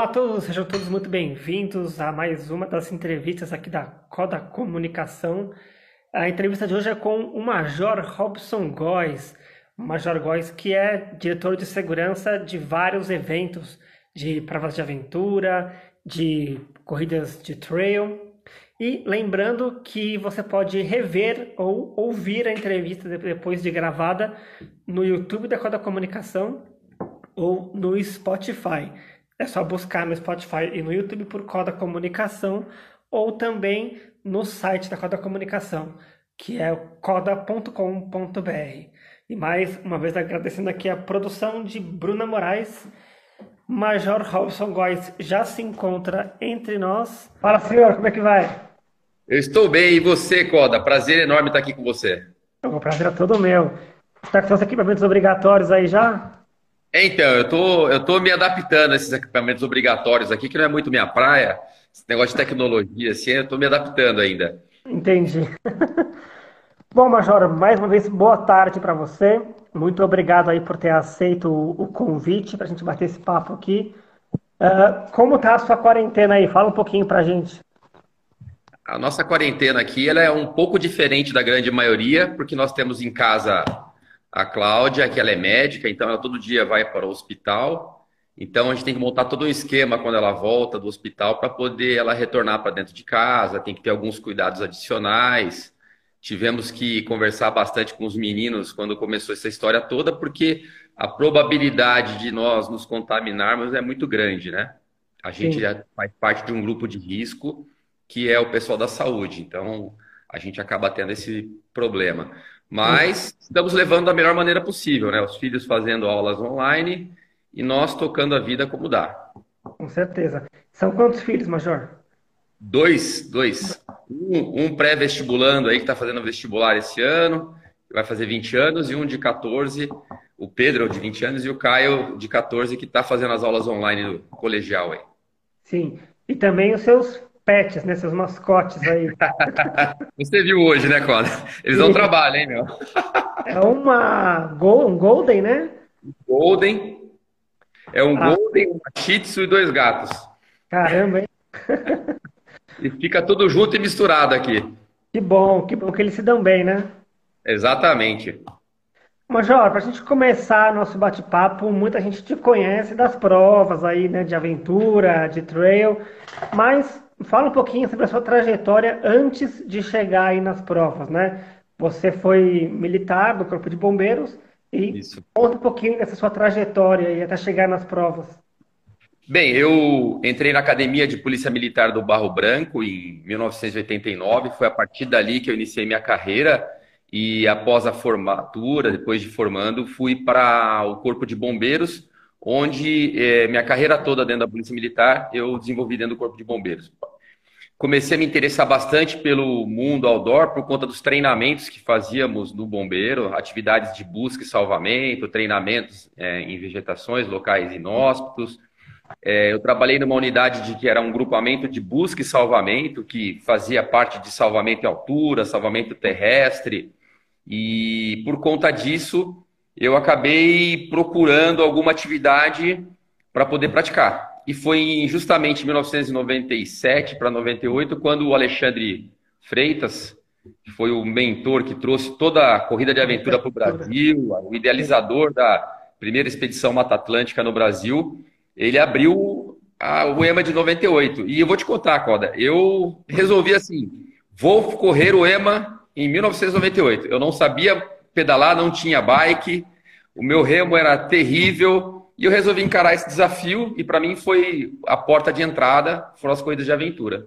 Olá a todos, sejam todos muito bem-vindos a mais uma das entrevistas aqui da Coda Comunicação. A entrevista de hoje é com o Major Robson Góes. Major Góes que é diretor de segurança de vários eventos de provas de aventura, de corridas de trail. E lembrando que você pode rever ou ouvir a entrevista depois de gravada no YouTube da Coda Comunicação ou no Spotify. É só buscar no Spotify e no YouTube por Coda Comunicação ou também no site da Coda Comunicação, que é coda.com.br. E mais uma vez agradecendo aqui a produção de Bruna Moraes. Major Robson Góes já se encontra entre nós. Fala, senhor, como é que vai? Eu estou bem, e você, Coda? Prazer enorme estar aqui com você. O prazer é todo meu. Está com seus equipamentos obrigatórios aí já? Então, eu tô, eu tô me adaptando a esses equipamentos obrigatórios aqui, que não é muito minha praia. Esse negócio de tecnologia, assim, eu tô me adaptando ainda. Entendi. Bom, Major, mais uma vez, boa tarde para você. Muito obrigado aí por ter aceito o, o convite para a gente bater esse papo aqui. Uh, como tá a sua quarentena aí? Fala um pouquinho para a gente. A nossa quarentena aqui ela é um pouco diferente da grande maioria, porque nós temos em casa a Cláudia, que ela é médica, então ela todo dia vai para o hospital. Então a gente tem que montar todo um esquema quando ela volta do hospital para poder ela retornar para dentro de casa, tem que ter alguns cuidados adicionais. Tivemos que conversar bastante com os meninos quando começou essa história toda, porque a probabilidade de nós nos contaminarmos é muito grande, né? A gente já faz parte de um grupo de risco que é o pessoal da saúde, então a gente acaba tendo esse problema. Mas estamos levando da melhor maneira possível, né? Os filhos fazendo aulas online e nós tocando a vida como dá. Com certeza. São quantos filhos, Major? Dois, dois. Um, um pré-vestibulando aí que está fazendo vestibular esse ano, vai fazer 20 anos, e um de 14, o Pedro de 20 anos, e o Caio de 14, que está fazendo as aulas online do colegial aí. Sim. E também os seus pets, né? Seus mascotes aí. Você viu hoje, né, Coda? Eles Sim. não trabalham, hein, meu? É uma um Golden, né? Golden. É um ah. Golden, um Shih Tzu e dois gatos. Caramba, hein? E fica tudo junto e misturado aqui. Que bom, que bom que eles se dão bem, né? Exatamente. Major, para a gente começar nosso bate-papo, muita gente te conhece das provas aí, né, de aventura, de trail, mas fala um pouquinho sobre a sua trajetória antes de chegar aí nas provas, né? Você foi militar do Corpo de Bombeiros e Isso. conta um pouquinho dessa sua trajetória aí até chegar nas provas. Bem, eu entrei na Academia de Polícia Militar do Barro Branco em 1989. Foi a partir dali que eu iniciei minha carreira e após a formatura, depois de formando, fui para o Corpo de Bombeiros, onde eh, minha carreira toda dentro da Polícia Militar eu desenvolvi dentro do Corpo de Bombeiros comecei a me interessar bastante pelo mundo outdoor por conta dos treinamentos que fazíamos no bombeiro, atividades de busca e salvamento, treinamentos é, em vegetações, locais inóspitos. É, eu trabalhei numa unidade de que era um grupamento de busca e salvamento, que fazia parte de salvamento em altura, salvamento terrestre, e por conta disso eu acabei procurando alguma atividade para poder praticar. E foi justamente em 1997 para 98 quando o Alexandre Freitas, que foi o mentor que trouxe toda a corrida de aventura para o Brasil, o idealizador da primeira expedição Mata Atlântica no Brasil, ele abriu a, o EMA de 98. E eu vou te contar, Coda, eu resolvi assim, vou correr o EMA em 1998. Eu não sabia pedalar, não tinha bike, o meu remo era terrível, e eu resolvi encarar esse desafio e para mim foi a porta de entrada, foram as corridas de aventura.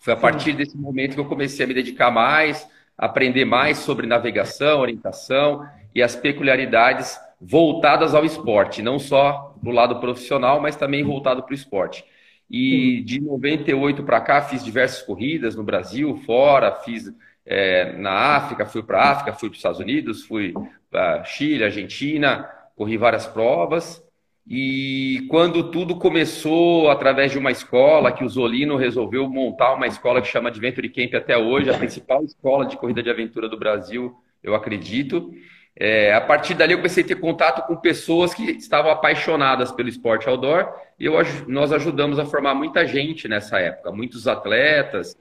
Foi a partir desse momento que eu comecei a me dedicar mais, aprender mais sobre navegação, orientação e as peculiaridades voltadas ao esporte, não só do lado profissional, mas também voltado para o esporte. E de 98 para cá fiz diversas corridas no Brasil, fora, fiz é, na África, fui para a África, fui para os Estados Unidos, fui para Chile, Argentina, corri várias provas e quando tudo começou através de uma escola, que o Zolino resolveu montar uma escola que chama Adventure Camp até hoje, a principal escola de corrida de aventura do Brasil, eu acredito. É, a partir dali eu comecei a ter contato com pessoas que estavam apaixonadas pelo esporte outdoor e eu, nós ajudamos a formar muita gente nessa época, muitos atletas,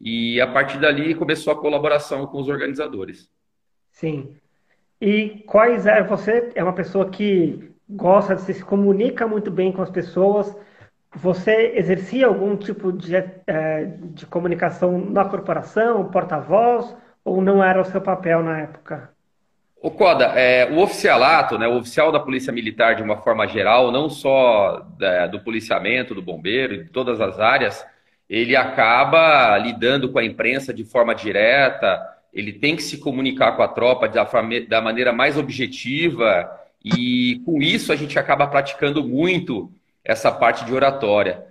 e a partir dali começou a colaboração com os organizadores. Sim. E quais é você é uma pessoa que gosta de se comunica muito bem com as pessoas. Você exercia algum tipo de, é, de comunicação na corporação, porta-voz, ou não era o seu papel na época? O Coda, é, o oficialato, né, o oficial da Polícia Militar de uma forma geral, não só da, do policiamento, do bombeiro, de todas as áreas, ele acaba lidando com a imprensa de forma direta, ele tem que se comunicar com a tropa da, da maneira mais objetiva, e com isso a gente acaba praticando muito essa parte de oratória.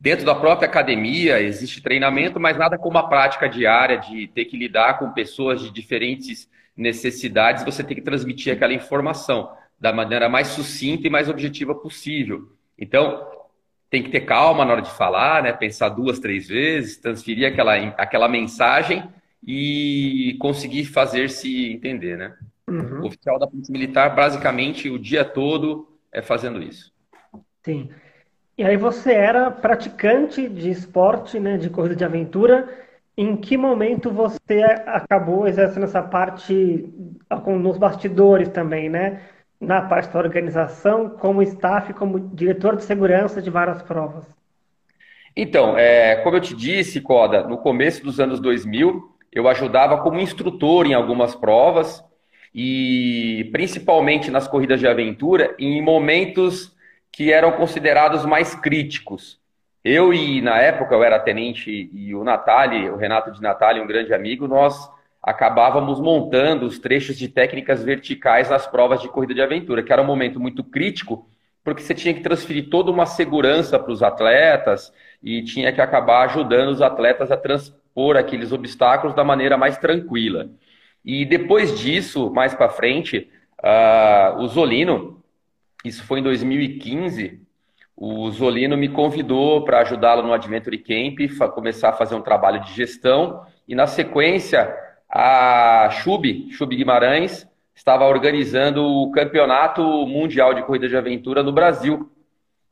Dentro da própria academia existe treinamento, mas nada como a prática diária de ter que lidar com pessoas de diferentes necessidades, você tem que transmitir aquela informação da maneira mais sucinta e mais objetiva possível. Então, tem que ter calma na hora de falar, né? pensar duas, três vezes, transferir aquela, aquela mensagem e conseguir fazer se entender. Né? Uhum. O oficial da Polícia Militar, basicamente, o dia todo é fazendo isso. Sim. E aí você era praticante de esporte, né, de corrida de aventura, em que momento você acabou exercendo essa parte nos bastidores também, né? Na parte da organização, como staff, como diretor de segurança de várias provas? Então, é, como eu te disse, Coda, no começo dos anos 2000, eu ajudava como instrutor em algumas provas e principalmente nas corridas de aventura, em momentos que eram considerados mais críticos. Eu e, na época, eu era tenente e o Natali, o Renato de Natali, um grande amigo, nós acabávamos montando os trechos de técnicas verticais nas provas de corrida de aventura, que era um momento muito crítico, porque você tinha que transferir toda uma segurança para os atletas e tinha que acabar ajudando os atletas a transpor aqueles obstáculos da maneira mais tranquila. E depois disso, mais para frente, uh, o Zolino, isso foi em 2015, o Zolino me convidou para ajudá-lo no Adventure Camp, começar a fazer um trabalho de gestão. E na sequência, a Chub, Chub Guimarães, estava organizando o Campeonato Mundial de Corrida de Aventura no Brasil.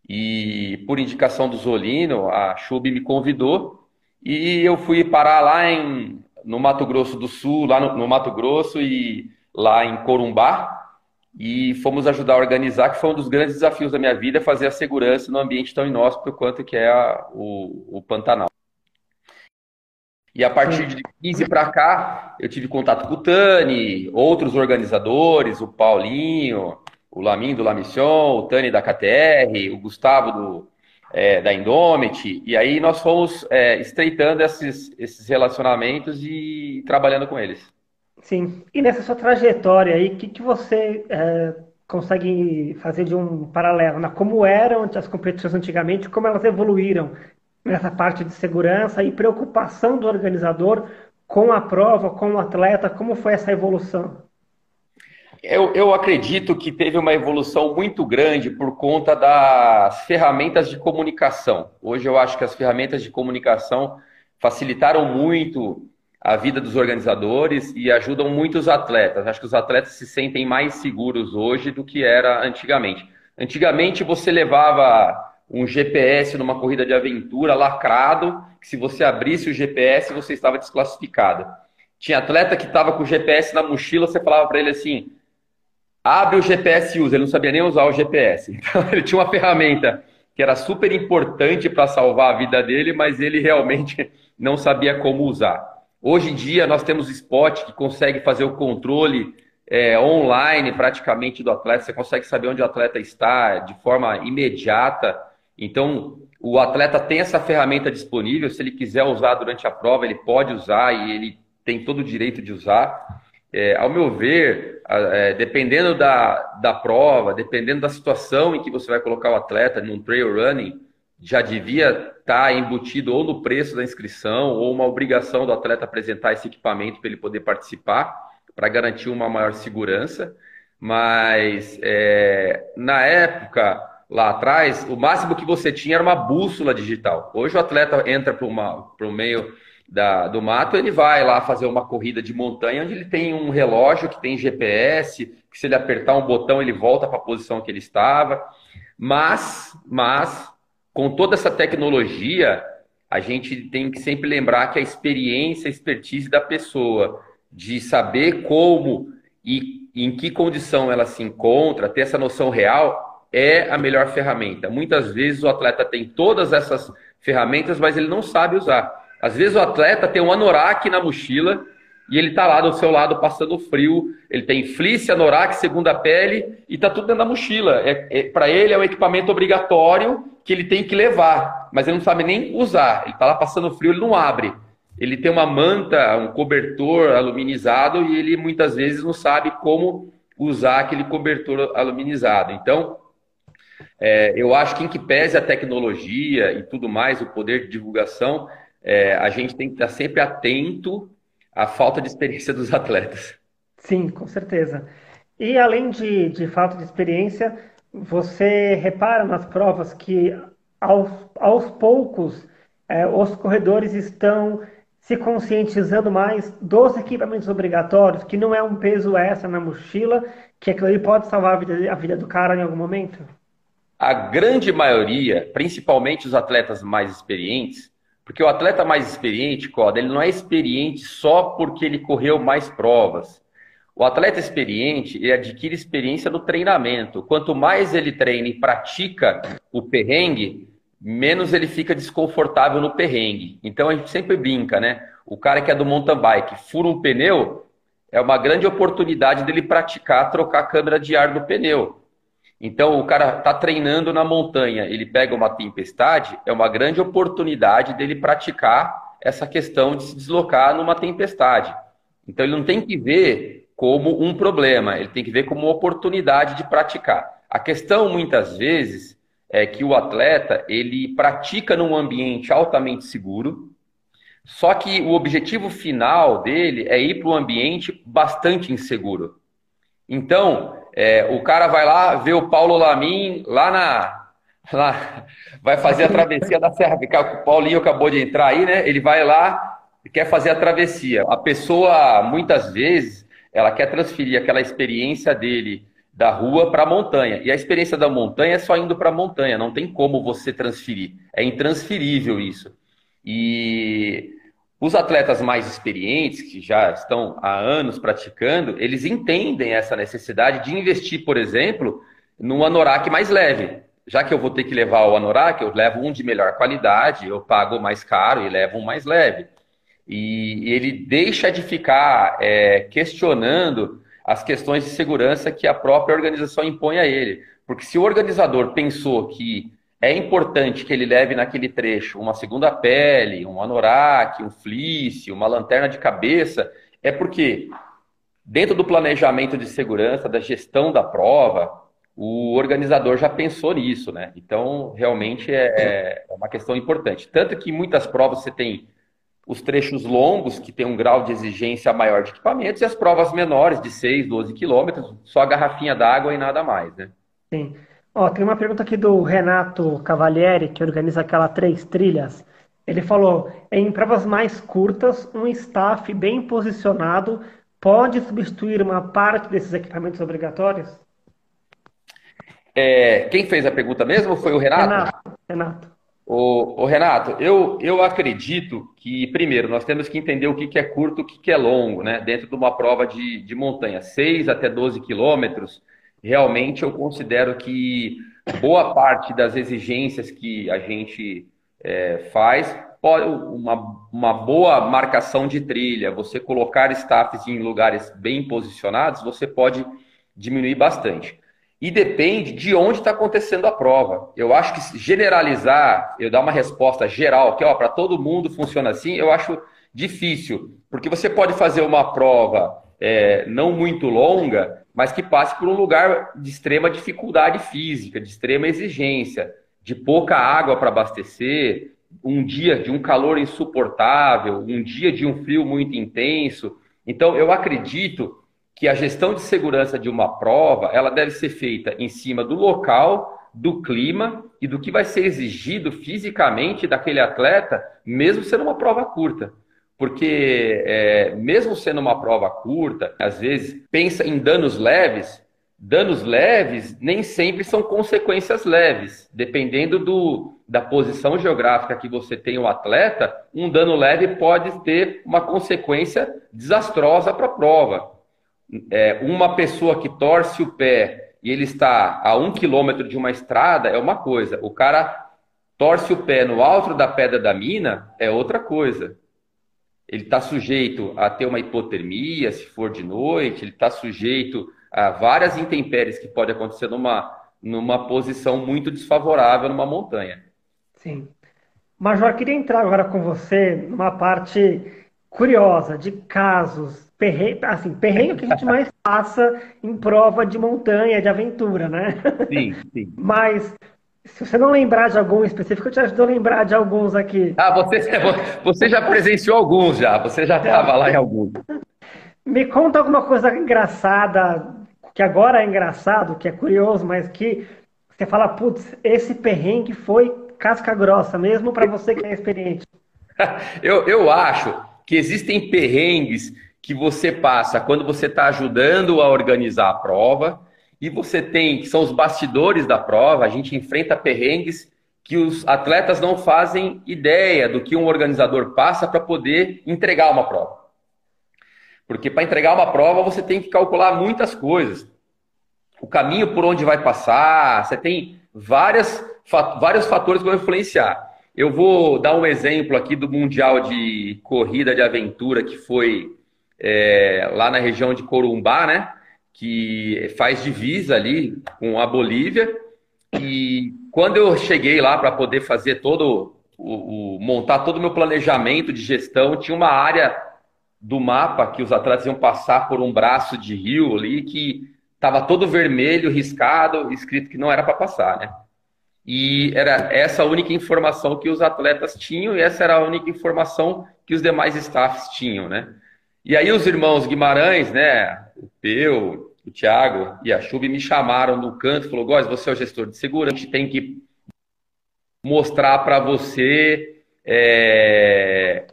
E por indicação do Zolino, a Chub me convidou e eu fui parar lá em, no Mato Grosso do Sul, lá no, no Mato Grosso e lá em Corumbá, e fomos ajudar a organizar, que foi um dos grandes desafios da minha vida, fazer a segurança no ambiente tão inóspito quanto que é a, o, o Pantanal. E a partir de 15 para cá, eu tive contato com o Tani, outros organizadores, o Paulinho, o Lamin do La Mission, o Tani da KTR, o Gustavo do, é, da Indomit, e aí nós fomos é, estreitando esses, esses relacionamentos e trabalhando com eles. Sim. E nessa sua trajetória aí, o que, que você é, consegue fazer de um paralelo? Né? Como eram as competições antigamente, como elas evoluíram nessa parte de segurança e preocupação do organizador com a prova, com o atleta, como foi essa evolução? Eu, eu acredito que teve uma evolução muito grande por conta das ferramentas de comunicação. Hoje eu acho que as ferramentas de comunicação facilitaram muito a vida dos organizadores e ajudam muitos atletas. Acho que os atletas se sentem mais seguros hoje do que era antigamente. Antigamente você levava um GPS numa corrida de aventura lacrado, que se você abrisse o GPS você estava desclassificado. Tinha atleta que estava com o GPS na mochila, você falava para ele assim: abre o GPS e usa. Ele não sabia nem usar o GPS. Então ele tinha uma ferramenta que era super importante para salvar a vida dele, mas ele realmente não sabia como usar. Hoje em dia, nós temos spot que consegue fazer o controle é, online praticamente do atleta. Você consegue saber onde o atleta está de forma imediata. Então, o atleta tem essa ferramenta disponível. Se ele quiser usar durante a prova, ele pode usar e ele tem todo o direito de usar. É, ao meu ver, é, dependendo da, da prova, dependendo da situação em que você vai colocar o atleta num trail running, já devia estar tá embutido ou no preço da inscrição ou uma obrigação do atleta apresentar esse equipamento para ele poder participar, para garantir uma maior segurança. Mas é, na época, lá atrás, o máximo que você tinha era uma bússola digital. Hoje o atleta entra para o meio da, do mato, ele vai lá fazer uma corrida de montanha onde ele tem um relógio que tem GPS, que se ele apertar um botão ele volta para a posição que ele estava. Mas, mas, com toda essa tecnologia, a gente tem que sempre lembrar que a experiência, a expertise da pessoa, de saber como e em que condição ela se encontra, ter essa noção real, é a melhor ferramenta. Muitas vezes o atleta tem todas essas ferramentas, mas ele não sabe usar. Às vezes o atleta tem um anorak na mochila e ele está lá do seu lado passando frio. Ele tem fleece, anorak, segunda pele e está tudo dentro da mochila. É, é Para ele é um equipamento obrigatório que ele tem que levar, mas ele não sabe nem usar. Ele está lá passando frio, ele não abre. Ele tem uma manta, um cobertor aluminizado e ele muitas vezes não sabe como usar aquele cobertor aluminizado. Então, é, eu acho que em que pese a tecnologia e tudo mais, o poder de divulgação, é, a gente tem que estar sempre atento à falta de experiência dos atletas. Sim, com certeza. E além de, de falta de experiência, você repara nas provas que aos, aos poucos é, os corredores estão se conscientizando mais dos equipamentos obrigatórios, que não é um peso extra na mochila, que aquilo ali pode salvar a vida, a vida do cara em algum momento? A grande maioria, principalmente os atletas mais experientes, porque o atleta mais experiente, Coda, ele não é experiente só porque ele correu mais provas. O atleta experiente, ele adquire experiência no treinamento. Quanto mais ele treina e pratica o perrengue, menos ele fica desconfortável no perrengue. Então a gente sempre brinca, né? O cara que é do mountain bike fura um pneu, é uma grande oportunidade dele praticar trocar a câmera de ar do pneu. Então, o cara está treinando na montanha, ele pega uma tempestade, é uma grande oportunidade dele praticar essa questão de se deslocar numa tempestade. Então, ele não tem que ver como um problema, ele tem que ver como uma oportunidade de praticar. A questão, muitas vezes, é que o atleta ele pratica num ambiente altamente seguro, só que o objetivo final dele é ir para um ambiente bastante inseguro. Então, é, o cara vai lá, vê o Paulo Lamin lá na. Lá, vai fazer a travessia da Serra. O Paulinho acabou de entrar aí, né? Ele vai lá e quer fazer a travessia. A pessoa, muitas vezes, ela quer transferir aquela experiência dele da rua para a montanha. E a experiência da montanha é só indo para a montanha, não tem como você transferir. É intransferível isso. E os atletas mais experientes, que já estão há anos praticando, eles entendem essa necessidade de investir, por exemplo, num anorak mais leve. Já que eu vou ter que levar o anorak, eu levo um de melhor qualidade, eu pago mais caro e levo um mais leve. E ele deixa de ficar é, questionando as questões de segurança que a própria organização impõe a ele. Porque se o organizador pensou que é importante que ele leve naquele trecho uma segunda pele, um anorak, um fleece, uma lanterna de cabeça, é porque dentro do planejamento de segurança, da gestão da prova, o organizador já pensou nisso, né? Então, realmente é, é uma questão importante. Tanto que em muitas provas você tem os trechos longos, que tem um grau de exigência maior de equipamentos, e as provas menores, de 6, 12 quilômetros, só a garrafinha d'água e nada mais, né? Sim. Ó, tem uma pergunta aqui do Renato Cavalieri, que organiza aquela Três Trilhas. Ele falou: em provas mais curtas, um staff bem posicionado pode substituir uma parte desses equipamentos obrigatórios? É, quem fez a pergunta mesmo foi o Renato? Renato. Renato. O, o, Renato, eu, eu acredito que, primeiro, nós temos que entender o que, que é curto e o que, que é longo, né? Dentro de uma prova de, de montanha, 6 até 12 quilômetros, realmente eu considero que boa parte das exigências que a gente é, faz, uma, uma boa marcação de trilha, você colocar staffs em lugares bem posicionados, você pode diminuir bastante. E depende de onde está acontecendo a prova. Eu acho que generalizar, eu dar uma resposta geral, que para todo mundo funciona assim, eu acho difícil. Porque você pode fazer uma prova é, não muito longa, mas que passe por um lugar de extrema dificuldade física, de extrema exigência, de pouca água para abastecer, um dia de um calor insuportável, um dia de um frio muito intenso. Então, eu acredito que a gestão de segurança de uma prova, ela deve ser feita em cima do local, do clima e do que vai ser exigido fisicamente daquele atleta, mesmo sendo uma prova curta. Porque é, mesmo sendo uma prova curta, às vezes pensa em danos leves, danos leves nem sempre são consequências leves. Dependendo do, da posição geográfica que você tem o atleta, um dano leve pode ter uma consequência desastrosa para a prova. É, uma pessoa que torce o pé e ele está a um quilômetro de uma estrada é uma coisa. O cara torce o pé no alto da pedra da mina é outra coisa ele está sujeito a ter uma hipotermia, se for de noite, ele está sujeito a várias intempéries que pode acontecer numa, numa posição muito desfavorável numa montanha. Sim. Major, queria entrar agora com você numa parte curiosa de casos, perrengue, assim, perrengue que a gente mais passa em prova de montanha, de aventura, né? Sim, sim. Mas se você não lembrar de algum específico, eu te ajudo a lembrar de alguns aqui. Ah, você, você já presenciou alguns já, você já estava lá em alguns. Me conta alguma coisa engraçada, que agora é engraçado, que é curioso, mas que você fala, putz, esse perrengue foi casca grossa, mesmo para você que é experiente. eu, eu acho que existem perrengues que você passa quando você está ajudando a organizar a prova, e você tem, que são os bastidores da prova, a gente enfrenta perrengues que os atletas não fazem ideia do que um organizador passa para poder entregar uma prova. Porque para entregar uma prova você tem que calcular muitas coisas. O caminho por onde vai passar, você tem várias, vários fatores que vão influenciar. Eu vou dar um exemplo aqui do Mundial de Corrida de Aventura que foi é, lá na região de Corumbá, né? Que faz divisa ali com a Bolívia. E quando eu cheguei lá para poder fazer todo o, o, montar todo o meu planejamento de gestão, tinha uma área do mapa que os atletas iam passar por um braço de rio ali que estava todo vermelho, riscado, escrito que não era para passar, né? E era essa a única informação que os atletas tinham e essa era a única informação que os demais staffs tinham, né? E aí os irmãos Guimarães, né, o Peu, o Thiago e a Chubi me chamaram no canto e falou: Góis, você é o gestor de segurança, a gente tem que mostrar para você é,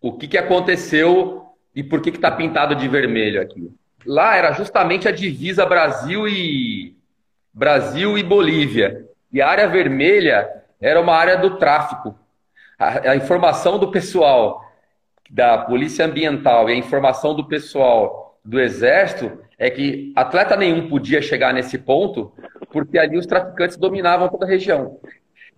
o que, que aconteceu e por que está pintado de vermelho aqui. Lá era justamente a divisa Brasil e Brasil e Bolívia. E a área vermelha era uma área do tráfico. A, a informação do pessoal da Polícia Ambiental e a informação do pessoal do Exército é que atleta nenhum podia chegar nesse ponto, porque ali os traficantes dominavam toda a região.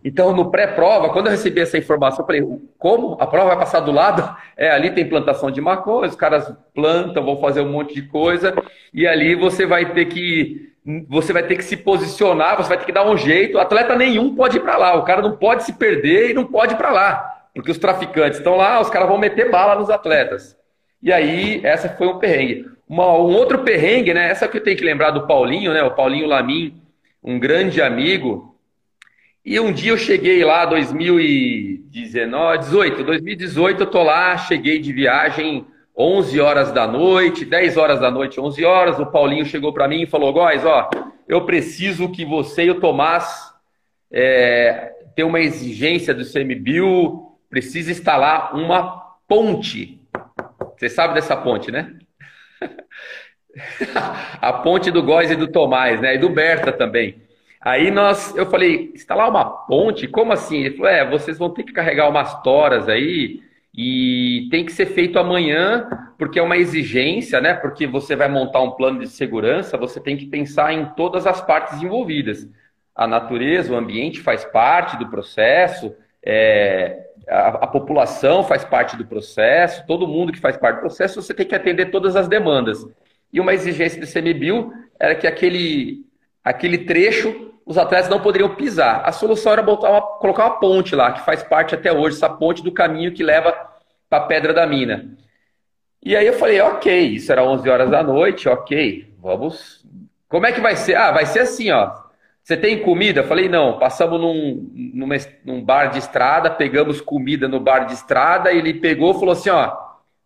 Então, no pré-prova, quando eu recebi essa informação, eu falei, como? A prova vai passar do lado? É, ali tem plantação de maconha, os caras plantam, vão fazer um monte de coisa, e ali você vai ter que você vai ter que se posicionar, você vai ter que dar um jeito. Atleta nenhum pode ir para lá, o cara não pode se perder e não pode ir para lá, porque os traficantes estão lá, os caras vão meter bala nos atletas. E aí, essa foi um perrengue. Uma, um outro perrengue, né? Essa que eu tenho que lembrar do Paulinho, né? O Paulinho Lamin, um grande amigo. E um dia eu cheguei lá, 2019, 18, 2018 eu tô lá, cheguei de viagem 11 horas da noite, 10 horas da noite, 11 horas. O Paulinho chegou para mim e falou: Góis, ó, eu preciso que você e o Tomás é, tenham uma exigência do CMBio, precisa instalar uma ponte. Você sabe dessa ponte, né? a ponte do Góis e do Tomás, né? E do Berta também. Aí nós, eu falei, instalar uma ponte? Como assim? Ele falou, é, vocês vão ter que carregar umas toras aí e tem que ser feito amanhã, porque é uma exigência, né? Porque você vai montar um plano de segurança, você tem que pensar em todas as partes envolvidas. A natureza, o ambiente faz parte do processo, é, a, a, população faz parte do processo, todo mundo que faz parte do processo, você tem que atender todas as demandas. E uma exigência do CMBio era que aquele, aquele trecho os atletas não poderiam pisar. A solução era botar uma, colocar uma ponte lá, que faz parte até hoje, essa ponte do caminho que leva para a Pedra da Mina. E aí eu falei, ok, isso era 11 horas da noite, ok, vamos... Como é que vai ser? Ah, vai ser assim, ó. Você tem comida? Eu falei, não. Passamos num, numa, num bar de estrada, pegamos comida no bar de estrada, e ele pegou e falou assim, ó,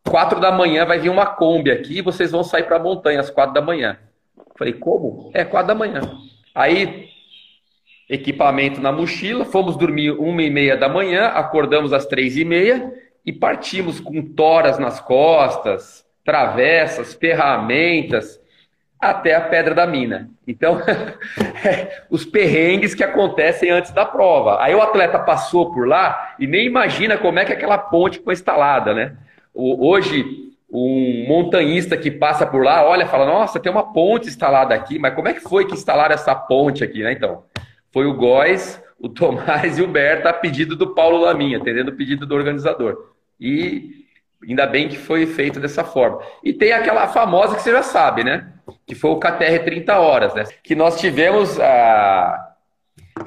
quatro da manhã vai vir uma Kombi aqui vocês vão sair para a montanha às quatro da manhã. Falei, como? É, quatro da manhã. Aí, equipamento na mochila, fomos dormir uma e meia da manhã, acordamos às três e meia e partimos com toras nas costas, travessas, ferramentas, até a Pedra da Mina. Então, é, os perrengues que acontecem antes da prova. Aí o atleta passou por lá e nem imagina como é que aquela ponte foi instalada, né? Hoje, um montanhista que passa por lá, olha e fala, nossa, tem uma ponte instalada aqui, mas como é que foi que instalaram essa ponte aqui, né? Então, foi o Góis, o Tomás e o Berta a pedido do Paulo Laminha, atendendo o pedido do organizador. E ainda bem que foi feito dessa forma. E tem aquela famosa que você já sabe, né? Que foi o KTR 30 horas, né? Que nós tivemos a.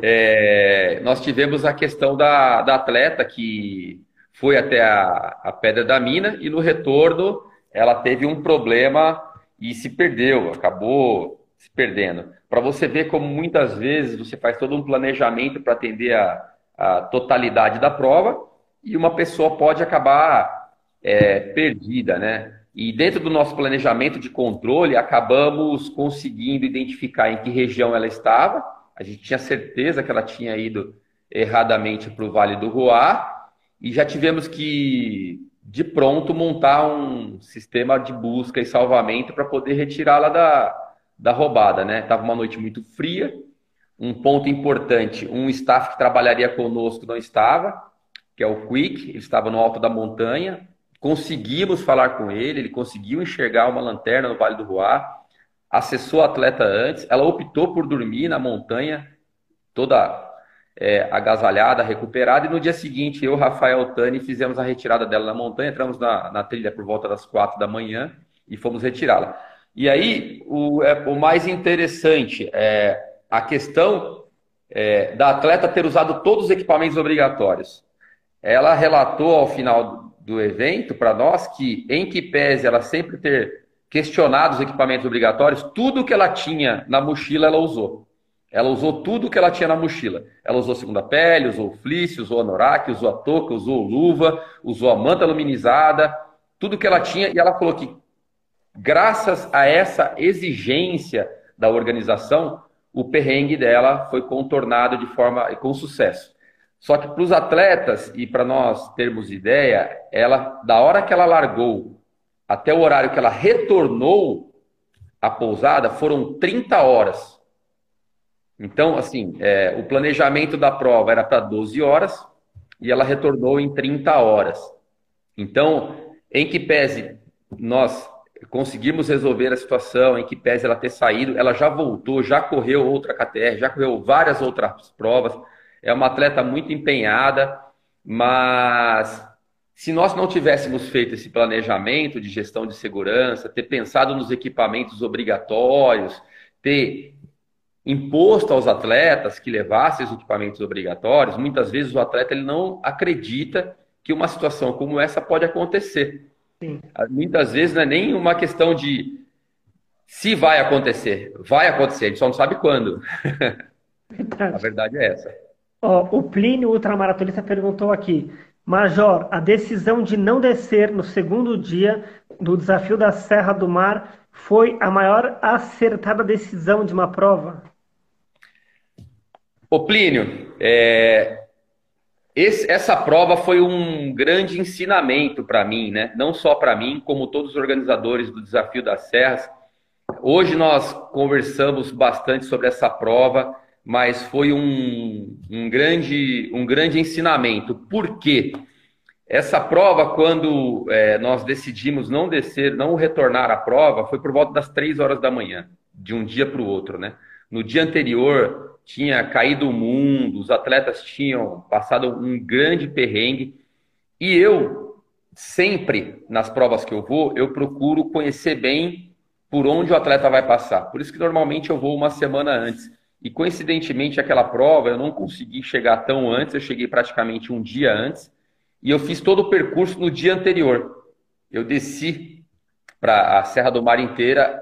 É, nós tivemos a questão da, da atleta que foi até a, a Pedra da Mina e no retorno ela teve um problema e se perdeu, acabou se perdendo. Para você ver como muitas vezes você faz todo um planejamento para atender a, a totalidade da prova e uma pessoa pode acabar é, perdida, né? E dentro do nosso planejamento de controle, acabamos conseguindo identificar em que região ela estava. A gente tinha certeza que ela tinha ido erradamente para o Vale do Roá e já tivemos que, de pronto, montar um sistema de busca e salvamento para poder retirá-la da, da roubada, né? Tava uma noite muito fria. Um ponto importante, um staff que trabalharia conosco não estava, que é o Quick, ele estava no alto da montanha. Conseguimos falar com ele, ele conseguiu enxergar uma lanterna no Vale do Ruá, acessou a atleta antes, ela optou por dormir na montanha, toda é, agasalhada, recuperada, e no dia seguinte eu, Rafael Tani, fizemos a retirada dela na montanha, entramos na, na trilha por volta das quatro da manhã e fomos retirá-la. E aí, o, é, o mais interessante é a questão é, da atleta ter usado todos os equipamentos obrigatórios. Ela relatou ao final do evento para nós que, em que pese ela sempre ter questionado os equipamentos obrigatórios, tudo que ela tinha na mochila ela usou. Ela usou tudo que ela tinha na mochila. Ela usou segunda pele, usou o fleece, usou a norak, usou a touca, usou luva, usou a manta aluminizada, tudo que ela tinha. E ela falou que, graças a essa exigência da organização, o perrengue dela foi contornado de forma com sucesso. Só que para os atletas e para nós termos ideia, ela da hora que ela largou até o horário que ela retornou à pousada foram 30 horas. Então, assim, é, o planejamento da prova era para 12 horas e ela retornou em 30 horas. Então, em que pese nós conseguimos resolver a situação, em que pese ela ter saído, ela já voltou, já correu outra KTR, já correu várias outras provas. É uma atleta muito empenhada, mas se nós não tivéssemos feito esse planejamento de gestão de segurança, ter pensado nos equipamentos obrigatórios, ter imposto aos atletas que levassem os equipamentos obrigatórios, muitas vezes o atleta ele não acredita que uma situação como essa pode acontecer. Sim. Muitas vezes não é nem uma questão de se vai acontecer. Vai acontecer, a gente só não sabe quando. a verdade é essa. Ó, o Plínio, ultramaratonista, perguntou aqui. Major, a decisão de não descer no segundo dia do desafio da Serra do Mar foi a maior acertada decisão de uma prova? Ô Plínio, é, esse, essa prova foi um grande ensinamento para mim, né? Não só para mim, como todos os organizadores do Desafio das Serras. Hoje nós conversamos bastante sobre essa prova, mas foi um, um, grande, um grande ensinamento. Por quê? Essa prova, quando é, nós decidimos não descer, não retornar à prova, foi por volta das três horas da manhã, de um dia para o outro, né? No dia anterior, tinha caído o mundo, os atletas tinham passado um grande perrengue. E eu, sempre, nas provas que eu vou, eu procuro conhecer bem por onde o atleta vai passar. Por isso que normalmente eu vou uma semana antes. E coincidentemente, aquela prova eu não consegui chegar tão antes, eu cheguei praticamente um dia antes. E eu fiz todo o percurso no dia anterior. Eu desci para a Serra do Mar inteira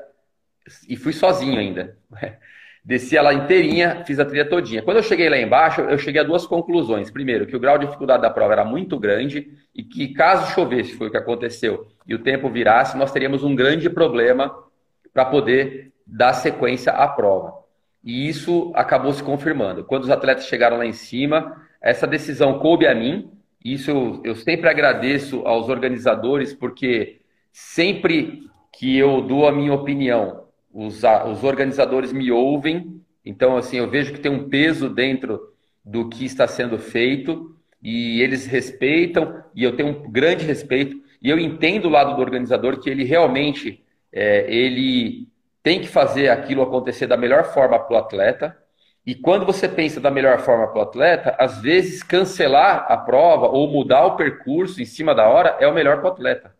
e fui sozinho ainda. Desci ela inteirinha, fiz a trilha todinha. Quando eu cheguei lá embaixo, eu cheguei a duas conclusões. Primeiro, que o grau de dificuldade da prova era muito grande e que caso chovesse, foi o que aconteceu, e o tempo virasse, nós teríamos um grande problema para poder dar sequência à prova. E isso acabou se confirmando. Quando os atletas chegaram lá em cima, essa decisão coube a mim, Isso eu, eu sempre agradeço aos organizadores, porque sempre que eu dou a minha opinião, os, os organizadores me ouvem. Então, assim, eu vejo que tem um peso dentro do que está sendo feito e eles respeitam e eu tenho um grande respeito e eu entendo o lado do organizador que ele realmente é, ele tem que fazer aquilo acontecer da melhor forma para o atleta. E quando você pensa da melhor forma para o atleta, às vezes cancelar a prova ou mudar o percurso em cima da hora é o melhor para o atleta.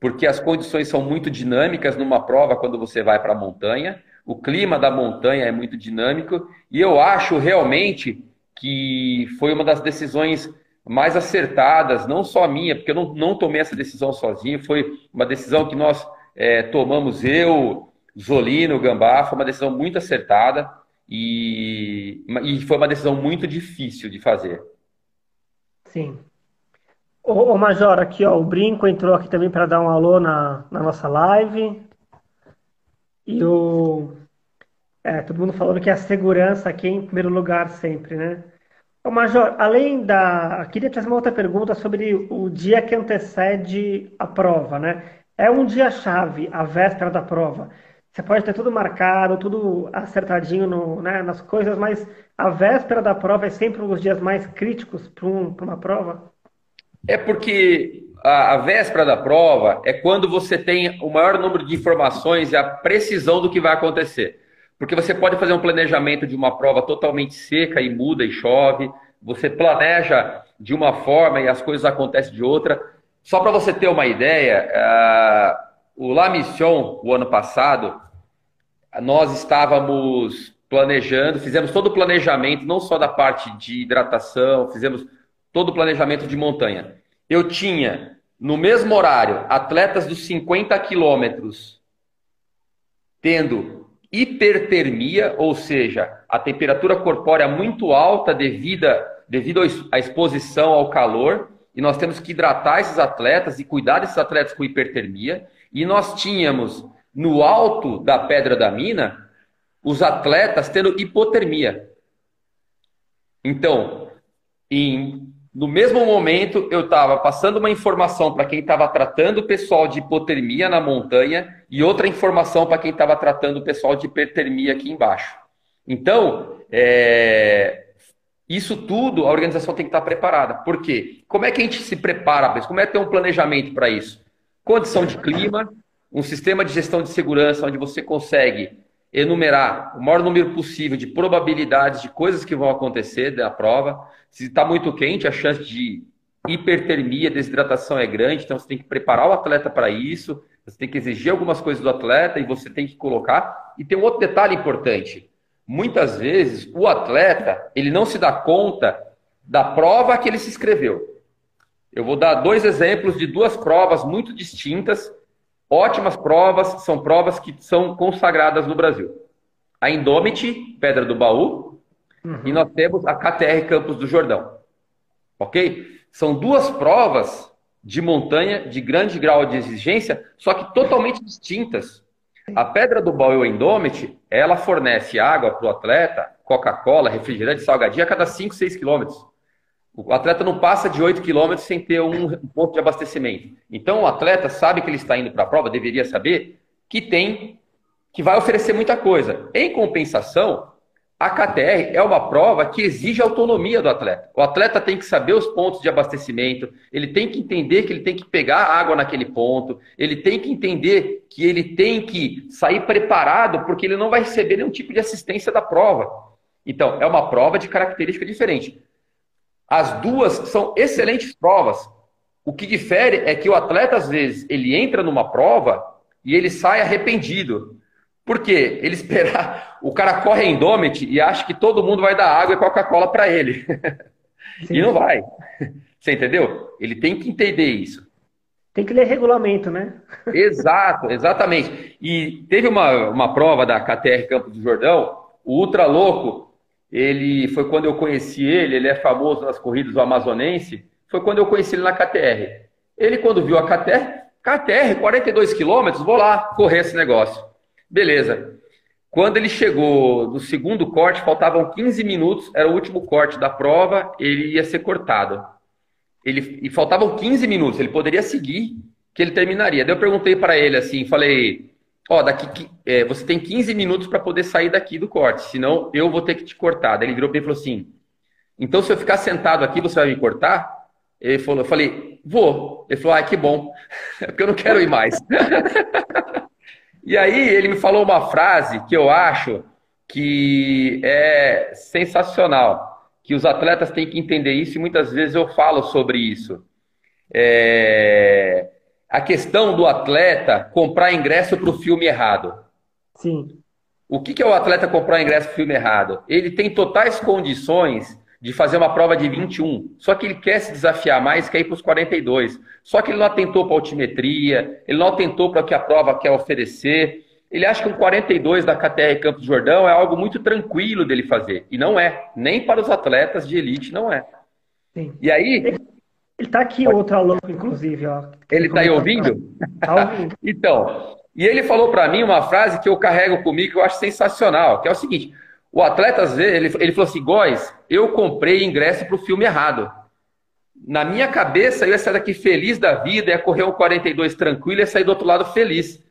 Porque as condições são muito dinâmicas numa prova quando você vai para a montanha, o clima da montanha é muito dinâmico, e eu acho realmente que foi uma das decisões mais acertadas, não só minha, porque eu não, não tomei essa decisão sozinho, foi uma decisão que nós é, tomamos, eu, Zolino, Gambá, foi uma decisão muito acertada e, e foi uma decisão muito difícil de fazer. Sim. Ô, ô Major, aqui ó, o Brinco entrou aqui também para dar um alô na, na nossa live. E o. É, todo mundo falando que a segurança aqui é em primeiro lugar sempre, né? Ô Major, além da. Queria trazer uma outra pergunta sobre o dia que antecede a prova, né? É um dia-chave, a véspera da prova. Você pode ter tudo marcado, tudo acertadinho no, né, nas coisas, mas a véspera da prova é sempre um dos dias mais críticos para um, uma prova? É porque a, a, véspera da prova é quando você tem o maior número de informações e a precisão do que vai acontecer. Porque você pode fazer um planejamento de uma prova totalmente seca e muda e chove, você planeja de uma forma e as coisas acontecem de outra. Só para você ter uma ideia, uh, o La Mission, o ano passado, nós estávamos planejando, fizemos todo o planejamento, não só da parte de hidratação, fizemos todo o planejamento de montanha. Eu tinha, no mesmo horário, atletas dos 50 quilômetros tendo hipertermia, ou seja, a temperatura corpórea muito alta devido, devido à exposição ao calor, e nós temos que hidratar esses atletas e cuidar desses atletas com hipertermia. E nós tínhamos no alto da Pedra da Mina os atletas tendo hipotermia. Então, em, no mesmo momento, eu estava passando uma informação para quem estava tratando o pessoal de hipotermia na montanha e outra informação para quem estava tratando o pessoal de hipertermia aqui embaixo. Então, é, isso tudo a organização tem que estar preparada. Por quê? Como é que a gente se prepara? Como é que tem um planejamento para isso? Condição de clima, um sistema de gestão de segurança onde você consegue enumerar o maior número possível de probabilidades de coisas que vão acontecer da prova. Se está muito quente, a chance de hipertermia, desidratação é grande, então você tem que preparar o atleta para isso, você tem que exigir algumas coisas do atleta e você tem que colocar. E tem um outro detalhe importante. Muitas vezes o atleta ele não se dá conta da prova que ele se inscreveu. Eu vou dar dois exemplos de duas provas muito distintas, ótimas provas, são provas que são consagradas no Brasil. A Indomit, Pedra do Baú, uhum. e nós temos a KTR Campos do Jordão. Ok? São duas provas de montanha de grande grau de exigência, só que totalmente distintas. A Pedra do Baú e Indomit, ela fornece água para o atleta, Coca-Cola, refrigerante, salgadinho a cada 5, 6 quilômetros. O atleta não passa de 8 quilômetros sem ter um ponto de abastecimento. Então o atleta sabe que ele está indo para a prova, deveria saber que tem, que vai oferecer muita coisa. Em compensação, a KTR é uma prova que exige autonomia do atleta. O atleta tem que saber os pontos de abastecimento, ele tem que entender que ele tem que pegar água naquele ponto, ele tem que entender que ele tem que sair preparado, porque ele não vai receber nenhum tipo de assistência da prova. Então, é uma prova de característica diferente. As duas são excelentes provas. O que difere é que o atleta, às vezes, ele entra numa prova e ele sai arrependido. Por quê? Ele esperar. O cara corre em Domit e acha que todo mundo vai dar água e Coca-Cola para ele. e não vai. Você entendeu? Ele tem que entender isso. Tem que ler regulamento, né? Exato, exatamente. E teve uma, uma prova da KTR Campos do Jordão, o Ultra Louco, ele foi quando eu conheci ele, ele é famoso nas corridas do Amazonense, foi quando eu conheci ele na KTR. Ele, quando viu a KTR, KTR, 42 quilômetros, vou lá correr esse negócio. Beleza. Quando ele chegou no segundo corte, faltavam 15 minutos, era o último corte da prova, ele ia ser cortado. ele, e faltavam 15 minutos, ele poderia seguir, que ele terminaria. Daí eu perguntei para ele assim, falei, ó, daqui é, você tem 15 minutos para poder sair daqui do corte, senão eu vou ter que te cortar. Daí ele virou para mim e falou assim, então se eu ficar sentado aqui, você vai me cortar? Ele falou, eu falei, vou. Ele falou, ah, que bom, porque eu não quero ir mais. e aí ele me falou uma frase que eu acho que é sensacional, que os atletas têm que entender isso e muitas vezes eu falo sobre isso. É... A questão do atleta comprar ingresso para o filme errado. Sim. O que, que é o atleta comprar ingresso para o filme errado? Ele tem totais condições de fazer uma prova de 21, só que ele quer se desafiar mais, quer ir para os 42. Só que ele não atentou para a altimetria, ele não atentou para o que a prova quer oferecer. Ele acha que um 42 da KTR Campos Jordão é algo muito tranquilo dele fazer. E não é. Nem para os atletas de elite não é. Sim. E aí. Ele está aqui, Pode... outro aluno, inclusive. Ó, ele está aí ouvindo? Está ouvindo. então, e ele falou para mim uma frase que eu carrego comigo que eu acho sensacional, que é o seguinte: o atleta, às vezes, ele, ele falou assim: Góis, eu comprei ingresso para o filme errado. Na minha cabeça, eu ia sair daqui feliz da vida, ia correr um 42 tranquilo e ia sair do outro lado feliz.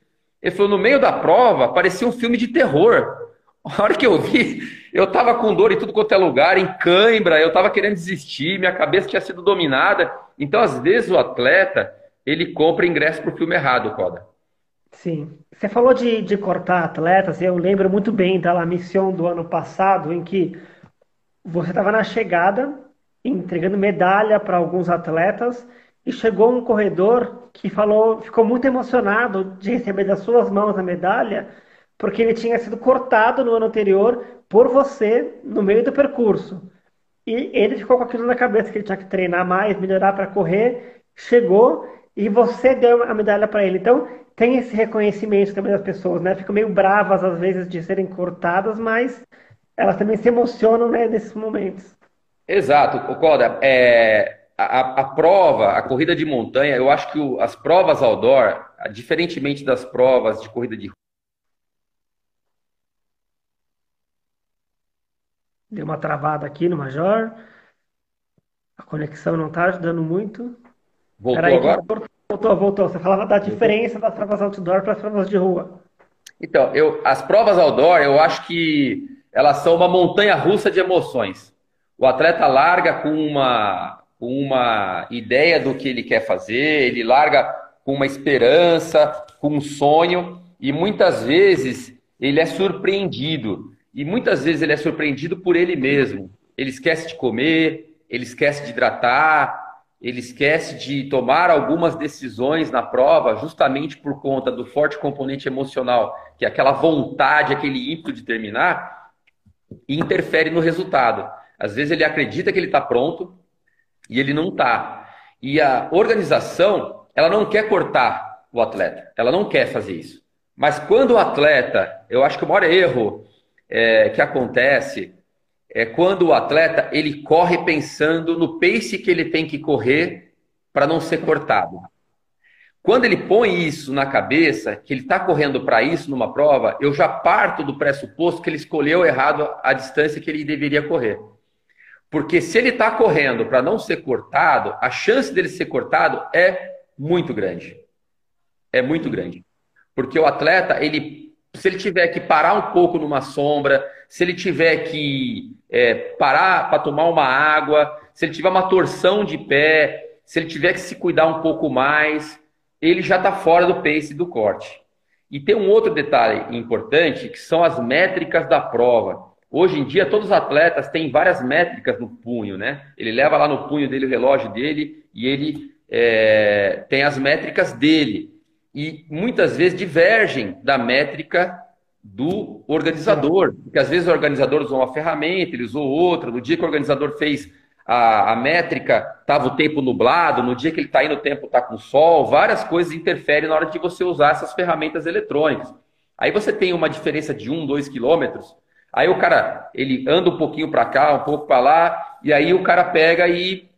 Ele falou: no meio da prova, parecia um filme de terror. A hora que eu vi, eu tava com dor em tudo quanto é lugar, em cãibra, eu tava querendo desistir, minha cabeça tinha sido dominada. Então, às vezes, o atleta, ele compra ingresso para o filme errado, Coda. Sim. Você falou de, de cortar atletas, eu lembro muito bem da missão do ano passado, em que você estava na chegada, entregando medalha para alguns atletas, e chegou um corredor que falou, ficou muito emocionado de receber das suas mãos a medalha, porque ele tinha sido cortado no ano anterior por você no meio do percurso. E ele ficou com aquilo na cabeça que ele tinha que treinar mais, melhorar para correr. Chegou e você deu a medalha para ele. Então, tem esse reconhecimento também das pessoas, né? Ficam meio bravas às vezes de serem cortadas, mas elas também se emocionam né, nesses momentos. Exato, Coda. É, a, a, prova, a corrida de montanha, eu acho que o, as provas outdoor, diferentemente das provas de corrida de Deu uma travada aqui no Major. A conexão não está ajudando muito. Voltou agora? Voltou, voltou. Você falava da diferença das provas outdoor para as provas de rua. Então, eu, as provas outdoor, eu acho que elas são uma montanha russa de emoções. O atleta larga com uma, com uma ideia do que ele quer fazer, ele larga com uma esperança, com um sonho, e muitas vezes ele é surpreendido. E muitas vezes ele é surpreendido por ele mesmo. Ele esquece de comer, ele esquece de hidratar, ele esquece de tomar algumas decisões na prova justamente por conta do forte componente emocional, que é aquela vontade, aquele ímpeto de terminar, e interfere no resultado. Às vezes ele acredita que ele está pronto e ele não está. E a organização, ela não quer cortar o atleta, ela não quer fazer isso. Mas quando o atleta, eu acho que o maior erro é, que acontece é quando o atleta ele corre pensando no pace que ele tem que correr para não ser cortado. Quando ele põe isso na cabeça, que ele está correndo para isso numa prova, eu já parto do pressuposto que ele escolheu errado a distância que ele deveria correr. Porque se ele está correndo para não ser cortado, a chance dele ser cortado é muito grande. É muito grande. Porque o atleta, ele, se ele tiver que parar um pouco numa sombra, se ele tiver que é, parar para tomar uma água, se ele tiver uma torção de pé, se ele tiver que se cuidar um pouco mais, ele já está fora do pace do corte. E tem um outro detalhe importante, que são as métricas da prova. Hoje em dia, todos os atletas têm várias métricas no punho, né? Ele leva lá no punho dele o relógio dele e ele é, tem as métricas dele. E muitas vezes divergem da métrica do organizador. Porque às vezes o organizador usou uma ferramenta, ele usou outra. No dia que o organizador fez a, a métrica, estava o tempo nublado. No dia que ele está indo, o tempo está com sol. Várias coisas interferem na hora de você usar essas ferramentas eletrônicas. Aí você tem uma diferença de um, dois quilômetros. Aí o cara, ele anda um pouquinho para cá, um pouco para lá, e aí o cara pega e,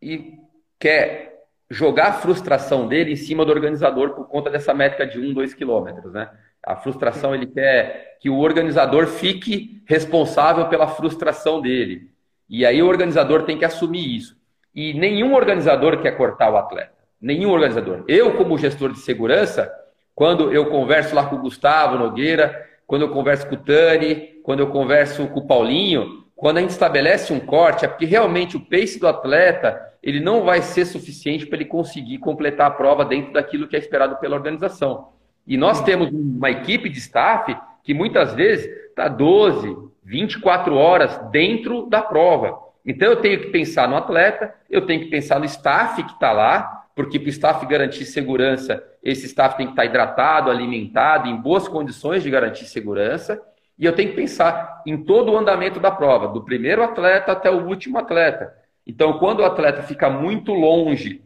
e quer jogar a frustração dele em cima do organizador por conta dessa métrica de um, dois quilômetros, né? A frustração, ele quer que o organizador fique responsável pela frustração dele. E aí o organizador tem que assumir isso. E nenhum organizador quer cortar o atleta. Nenhum organizador. Eu, como gestor de segurança, quando eu converso lá com o Gustavo Nogueira, quando eu converso com o Tani, quando eu converso com o Paulinho, quando a gente estabelece um corte, é porque realmente o pace do atleta ele não vai ser suficiente para ele conseguir completar a prova dentro daquilo que é esperado pela organização. E nós temos uma equipe de staff que muitas vezes está 12, 24 horas dentro da prova. Então eu tenho que pensar no atleta, eu tenho que pensar no staff que está lá, porque para o staff garantir segurança, esse staff tem que estar hidratado, alimentado, em boas condições de garantir segurança. E eu tenho que pensar em todo o andamento da prova, do primeiro atleta até o último atleta. Então, quando o atleta fica muito longe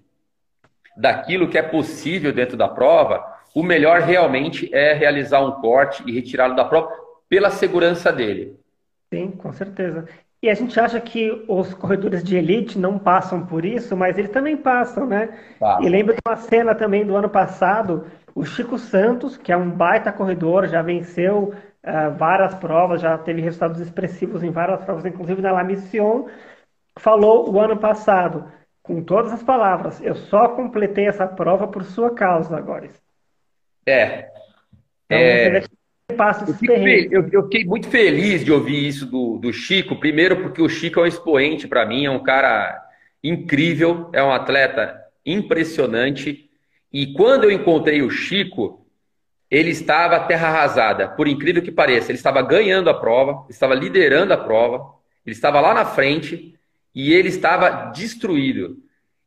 daquilo que é possível dentro da prova, o melhor realmente é realizar um corte e retirá-lo da prova pela segurança dele. Sim, com certeza. E a gente acha que os corredores de elite não passam por isso, mas eles também passam, né? Tá. E lembro de uma cena também do ano passado, o Chico Santos, que é um baita corredor, já venceu uh, várias provas, já teve resultados expressivos em várias provas, inclusive na La Mission, falou o ano passado, com todas as palavras, eu só completei essa prova por sua causa, agora. É. Então, é... Eu, fiquei, eu, eu, fiquei muito feliz de ouvir isso do, do Chico. Primeiro, porque o Chico é um expoente para mim, é um cara incrível, é um atleta impressionante. E quando eu encontrei o Chico, ele estava terra arrasada, por incrível que pareça. Ele estava ganhando a prova, estava liderando a prova, ele estava lá na frente e ele estava destruído.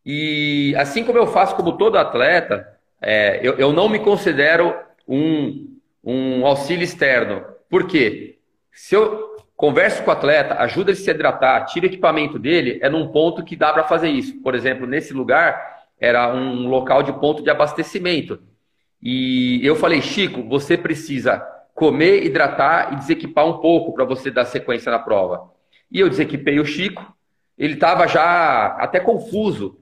E assim como eu faço como todo atleta, é, eu, eu não me considero um um auxílio externo. Por quê? Se eu converso com o atleta, ajuda ele a se hidratar, tira o equipamento dele, é num ponto que dá para fazer isso. Por exemplo, nesse lugar era um local de ponto de abastecimento. E eu falei, Chico, você precisa comer, hidratar e desequipar um pouco para você dar sequência na prova. E eu desequipei o Chico, ele estava já até confuso.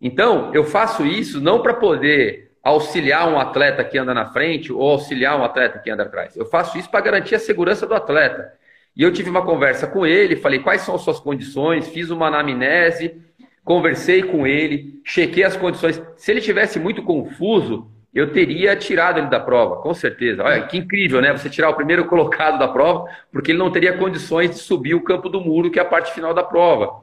Então, eu faço isso não para poder auxiliar um atleta que anda na frente ou auxiliar um atleta que anda atrás. Eu faço isso para garantir a segurança do atleta. E eu tive uma conversa com ele, falei quais são as suas condições, fiz uma anamnese, conversei com ele, chequei as condições. Se ele tivesse muito confuso, eu teria tirado ele da prova, com certeza. Olha, que incrível, né? Você tirar o primeiro colocado da prova, porque ele não teria condições de subir o campo do muro, que é a parte final da prova.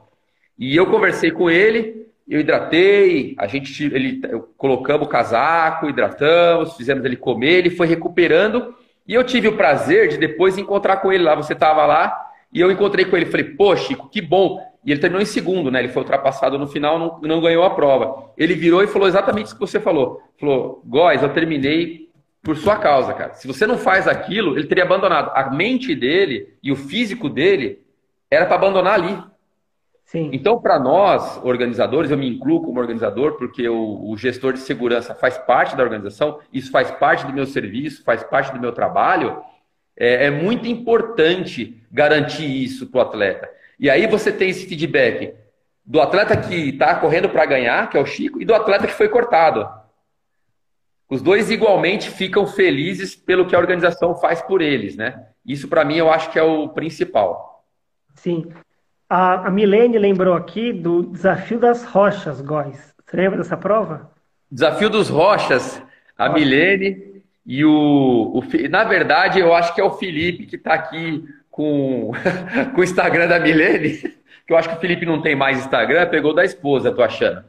E eu conversei com ele, eu hidratei, a gente ele, colocamos o casaco, hidratamos, fizemos ele comer, ele foi recuperando. E eu tive o prazer de depois encontrar com ele lá. Você estava lá e eu encontrei com ele. Falei, pô, Chico, que bom. E ele terminou em segundo, né? Ele foi ultrapassado no final, não, não ganhou a prova. Ele virou e falou exatamente isso que você falou. Falou, Góis, eu terminei por sua causa, cara. Se você não faz aquilo, ele teria abandonado. A mente dele e o físico dele era para abandonar ali. Sim. Então, para nós, organizadores, eu me incluo como organizador, porque o, o, gestor de segurança faz parte da organização, isso faz parte do meu serviço, faz parte do meu trabalho. É, é muito importante garantir isso para o atleta. E aí você tem esse feedback do atleta que está correndo para ganhar, que é o Chico, e do atleta que foi cortado. Os dois igualmente ficam felizes pelo que a organização faz por eles, né? Isso para mim eu acho que é o principal. Sim. A, a Milene lembrou aqui do Desafio das Rochas, Góis. Você lembra dessa prova? Desafio dos Rochas, a. Milene e o, o, Na verdade, eu acho que é o Felipe que está aqui com, com o Instagram da Milene, que eu acho que o Felipe não tem mais Instagram, pegou da esposa, tô achando.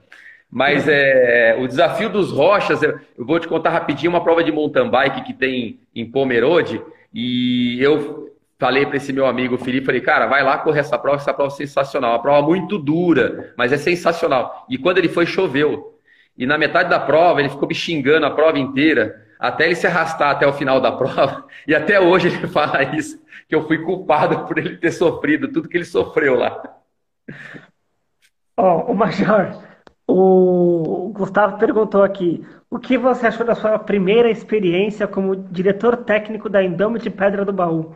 Mas é, o desafio dos rochas, eu, eu vou te contar rapidinho uma prova de mountain bike que tem em Pomerode. E eu falei para esse meu amigo Felipe, falei, cara, vai lá correr essa prova, essa prova é sensacional. Uma prova muito dura, mas é sensacional. E quando ele foi, choveu. E na metade da prova, ele ficou me xingando a prova inteira, até ele se arrastar até o final da prova. E até hoje ele fala isso, que eu fui culpado por ele ter sofrido tudo que ele sofreu lá. Ó, oh, o Major, o Gustavo perguntou aqui, o que você achou da sua primeira experiência como diretor técnico da Indome de Pedra do Baú?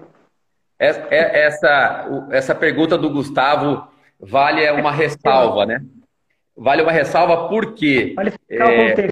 É, essa, essa pergunta do Gustavo vale uma ressalva, né? Vale uma ressalva porque. Vale é,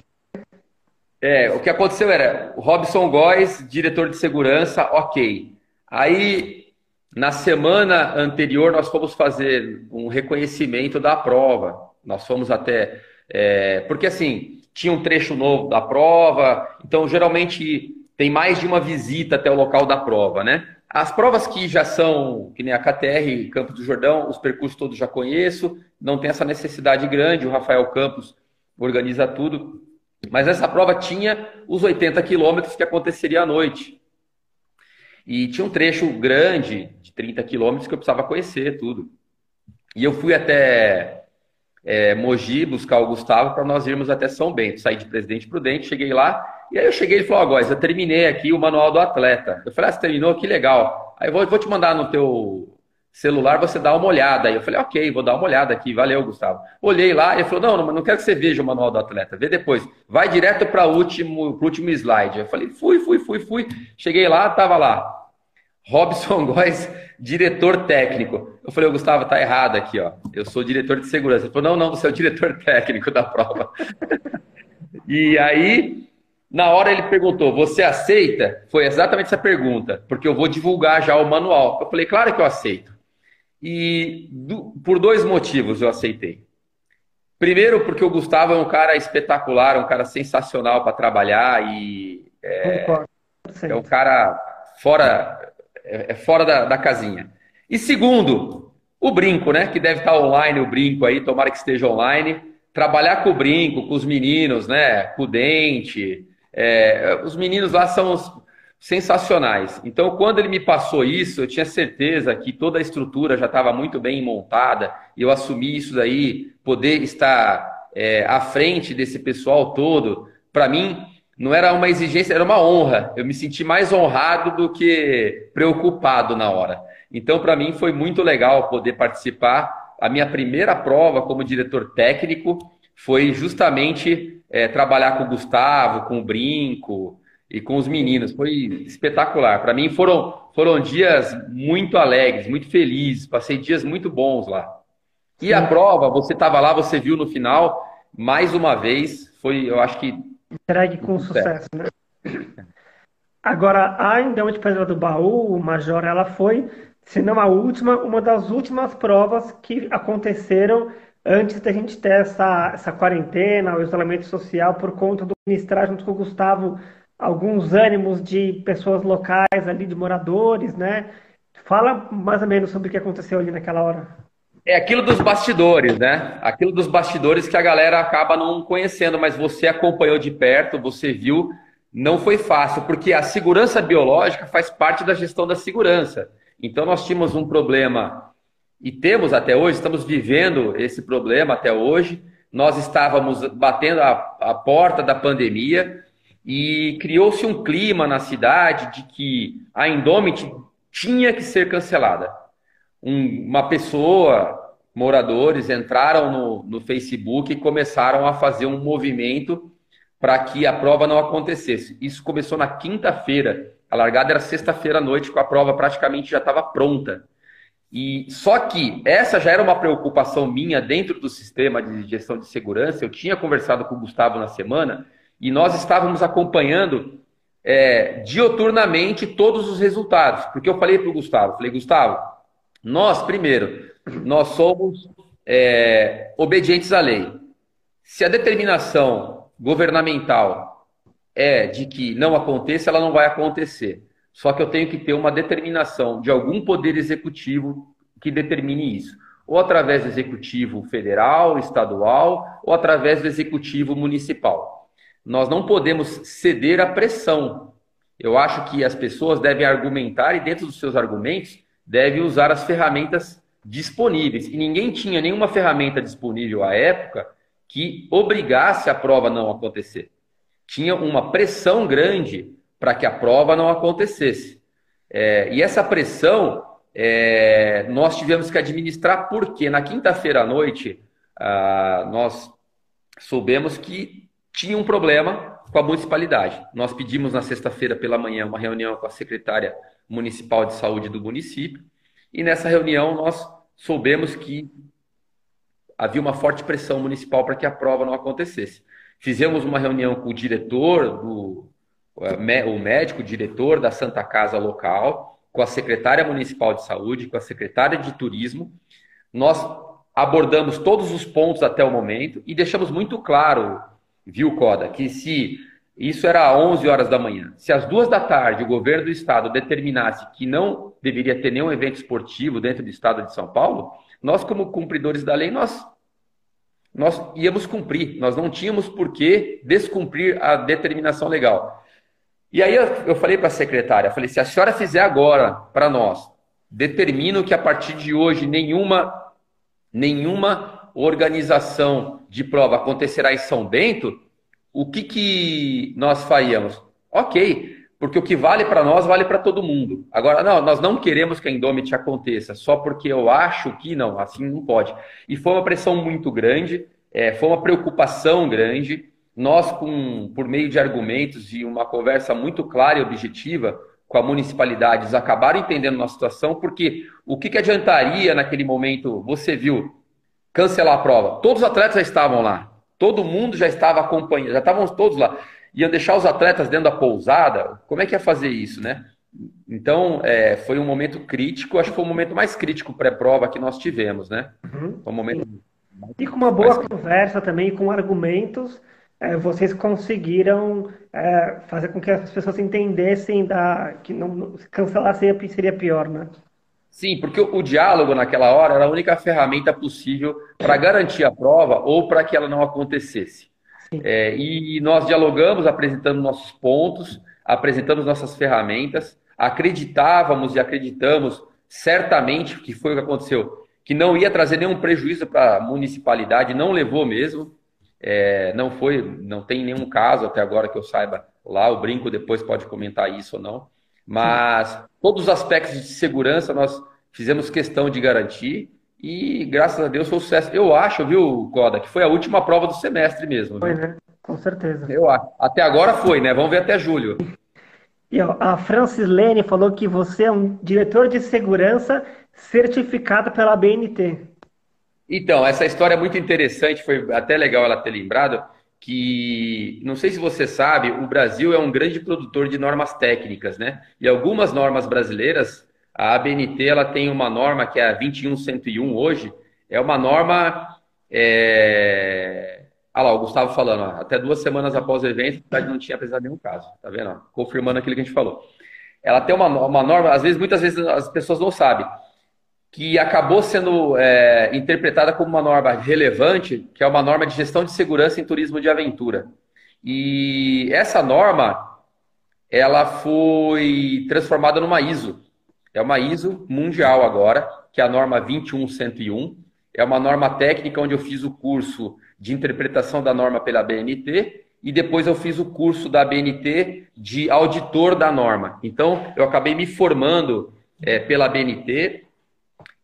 é, o que aconteceu era o Robson Góes, diretor de segurança, ok. Aí, na semana anterior, nós fomos fazer um reconhecimento da prova. Nós fomos até. É, porque assim, tinha um trecho novo da prova, então geralmente tem mais de uma visita até o local da prova, né? As provas que já são, que nem a KTR, Campos do Jordão, os percursos todos já conheço, não tem essa necessidade grande, o Rafael Campos organiza tudo. Mas essa prova tinha os 80 quilômetros que aconteceria à noite. E tinha um trecho grande, de 30 quilômetros, que eu precisava conhecer tudo. E eu fui até é, Mogi buscar o Gustavo para nós irmos até São Bento. Saí de Presidente Prudente, cheguei lá, e aí eu cheguei e falou, ó, oh, eu terminei aqui o manual do atleta. Eu falei, ah, você terminou? Que legal. Aí eu vou, vou te mandar no teu celular, você dá uma olhada. Aí eu falei, ok, vou dar uma olhada aqui, valeu, Gustavo. Olhei lá, ele falou, não, não, não quero que você veja o manual do atleta, vê depois. Vai direto para o último, último slide. Eu falei, fui, fui, fui, fui. Cheguei lá, tava lá. Robson Góes, diretor técnico. Eu falei, Gustavo, tá errado aqui, ó. Eu sou diretor de segurança. Ele falou, não, não, você é o diretor técnico da prova. e aí, na hora ele perguntou: Você aceita? Foi exatamente essa pergunta, porque eu vou divulgar já o manual. Eu falei: Claro que eu aceito. E do, por dois motivos eu aceitei. Primeiro, porque o Gustavo é um cara espetacular, um cara sensacional para trabalhar e é, é, um cara fora, é, é fora da, da casinha. E segundo, o brinco, né? Que deve estar online o brinco aí, tomara que esteja online. Trabalhar com o brinco, com os meninos, né? Com o dente, é, os meninos lá são sensacionais. Então, quando ele me passou isso, eu tinha certeza que toda a estrutura já estava muito bem montada e eu assumi isso daí, poder estar é, à frente desse pessoal todo, para mim não era uma exigência, era uma honra. Eu me senti mais honrado do que preocupado na hora. Então, para mim, foi muito legal poder participar. A minha primeira prova como diretor técnico foi justamente é, trabalhar com o Gustavo, com o Brinco e com os meninos. Foi espetacular. Para mim foram, foram dias muito alegres, muito felizes. Passei dias muito bons lá. E a prova, você estava lá, você viu no final, mais uma vez, foi, eu acho que. Entregue com sucesso, né? Agora, a Indama de Pedra do Baú, o Major, ela foi, se não a última, uma das últimas provas que aconteceram antes da gente ter essa, essa quarentena, o isolamento social, por conta do ministrar junto com o Gustavo alguns ânimos de pessoas locais ali, de moradores, né? Fala mais ou menos sobre o que aconteceu ali naquela hora. É aquilo dos bastidores, né? Aquilo dos bastidores que a galera acaba não conhecendo, mas você acompanhou de perto, você viu, não foi fácil, porque a segurança biológica faz parte da gestão da segurança. Então nós tínhamos um problema e temos até hoje, estamos vivendo esse problema até hoje. Nós estávamos batendo a, a porta da pandemia e criou-se um clima na cidade de que a Indomit tinha que ser cancelada. Um, uma pessoa, moradores, entraram no, no Facebook e começaram a fazer um movimento para que a prova não acontecesse. Isso começou na quinta-feira. A largada era sexta-feira à noite, com a prova praticamente já estava pronta. E só que essa já era uma preocupação minha dentro do sistema de gestão de segurança. Eu tinha conversado com o Gustavo na semana e nós estávamos acompanhando é, dioturnamente todos os resultados. Porque eu falei para o Gustavo, falei, Gustavo, nós, primeiro, nós somos é, obedientes à lei. Se a determinação governamental é de que não aconteça, ela não vai acontecer. Só que eu tenho que ter uma determinação de algum poder executivo que determine isso. Ou através do executivo federal, estadual, ou através do executivo municipal. Nós não podemos ceder à pressão. Eu acho que as pessoas devem argumentar e, dentro dos seus argumentos, devem usar as ferramentas disponíveis. E ninguém tinha nenhuma ferramenta disponível à época que obrigasse a prova não acontecer. Tinha uma pressão grande para que a prova não acontecesse. É, e essa pressão é, nós tivemos que administrar porque na quinta-feira à noite ah, nós soubemos que tinha um problema com a municipalidade. Nós pedimos na sexta-feira pela manhã uma reunião com a secretária municipal de saúde do município e nessa reunião nós soubemos que havia uma forte pressão municipal para que a prova não acontecesse. Fizemos uma reunião com o diretor do, o médico, o diretor da Santa Casa local, com a secretária municipal de saúde, com a secretária de turismo. Nós abordamos todos os pontos até o momento e deixamos muito claro, viu, Coda, que se isso era 11 horas da manhã. Se às duas da tarde o governo do estado determinasse que não deveria ter nenhum evento esportivo dentro do estado de São Paulo, nós, como cumpridores da lei, nós, nós íamos cumprir. Nós não tínhamos por que descumprir a determinação legal. E aí eu, eu falei para a secretária, falei, se a senhora fizer agora para nós, determino que a partir de hoje nenhuma, nenhuma organização de prova acontecerá em São Bento, o que, que nós faríamos? Ok, porque o que vale para nós vale para todo mundo. Agora, não, nós não queremos que a Indomit aconteça, só porque eu acho que não, assim não pode. E foi uma pressão muito grande, é, foi uma preocupação grande. Nós, com, por meio de argumentos e uma conversa muito clara e objetiva com a municipalidade, eles acabaram entendendo a situação, porque o que, que adiantaria naquele momento, você viu, cancelar a prova? Todos os atletas já estavam lá, todo mundo já estava acompanhando, já estavam todos lá iam deixar os atletas dentro da pousada, como é que ia fazer isso, né? Então, é, foi um momento crítico, acho que foi o momento mais crítico pré-prova que nós tivemos, né? Uhum. Foi um momento... E com uma boa mais... conversa também, com argumentos, é, vocês conseguiram é, fazer com que as pessoas entendessem da, que não, cancelar seria, seria pior, né? Sim, porque o, diálogo naquela hora era a única ferramenta possível para garantir a prova ou para que ela não acontecesse. É, e nós dialogamos, apresentando nossos pontos, apresentamos nossas ferramentas, acreditávamos e acreditamos certamente que foi o que aconteceu, que não ia trazer nenhum prejuízo para a municipalidade, não levou mesmo, é, não foi, não tem nenhum caso até agora que eu saiba lá, o Brinco depois pode comentar isso ou não, mas todos os aspectos de segurança nós fizemos questão de garantir e graças a Deus foi um sucesso. Eu acho, viu, Coda, que foi a última prova do semestre mesmo. Foi, né? Com certeza. Eu acho. Até agora foi, né? Vamos ver até julho. E ó, a Francis Lene falou que você é um diretor de segurança certificado pela BNT. Então, essa história é muito interessante, foi até legal ela ter lembrado que, não sei se você sabe, o Brasil é um grande produtor de normas técnicas, né? E algumas normas brasileiras a ABNT ela tem uma norma que é a 21101 hoje, é uma norma. É... Ah lá, o Gustavo falando, ó, até duas semanas após o evento, a não tinha apresentado nenhum caso, tá vendo? Confirmando aquilo que a gente falou. Ela tem uma, uma norma, às vezes, muitas vezes as pessoas não sabem, que acabou sendo é, interpretada como uma norma relevante, que é uma norma de gestão de segurança em turismo de aventura. E essa norma, ela foi transformada numa ISO, é uma ISO mundial agora, que é a norma 21101. É uma norma técnica onde eu fiz o curso de interpretação da norma pela BNT e depois eu fiz o curso da BNT de auditor da norma. Então, eu acabei me formando é, pela BNT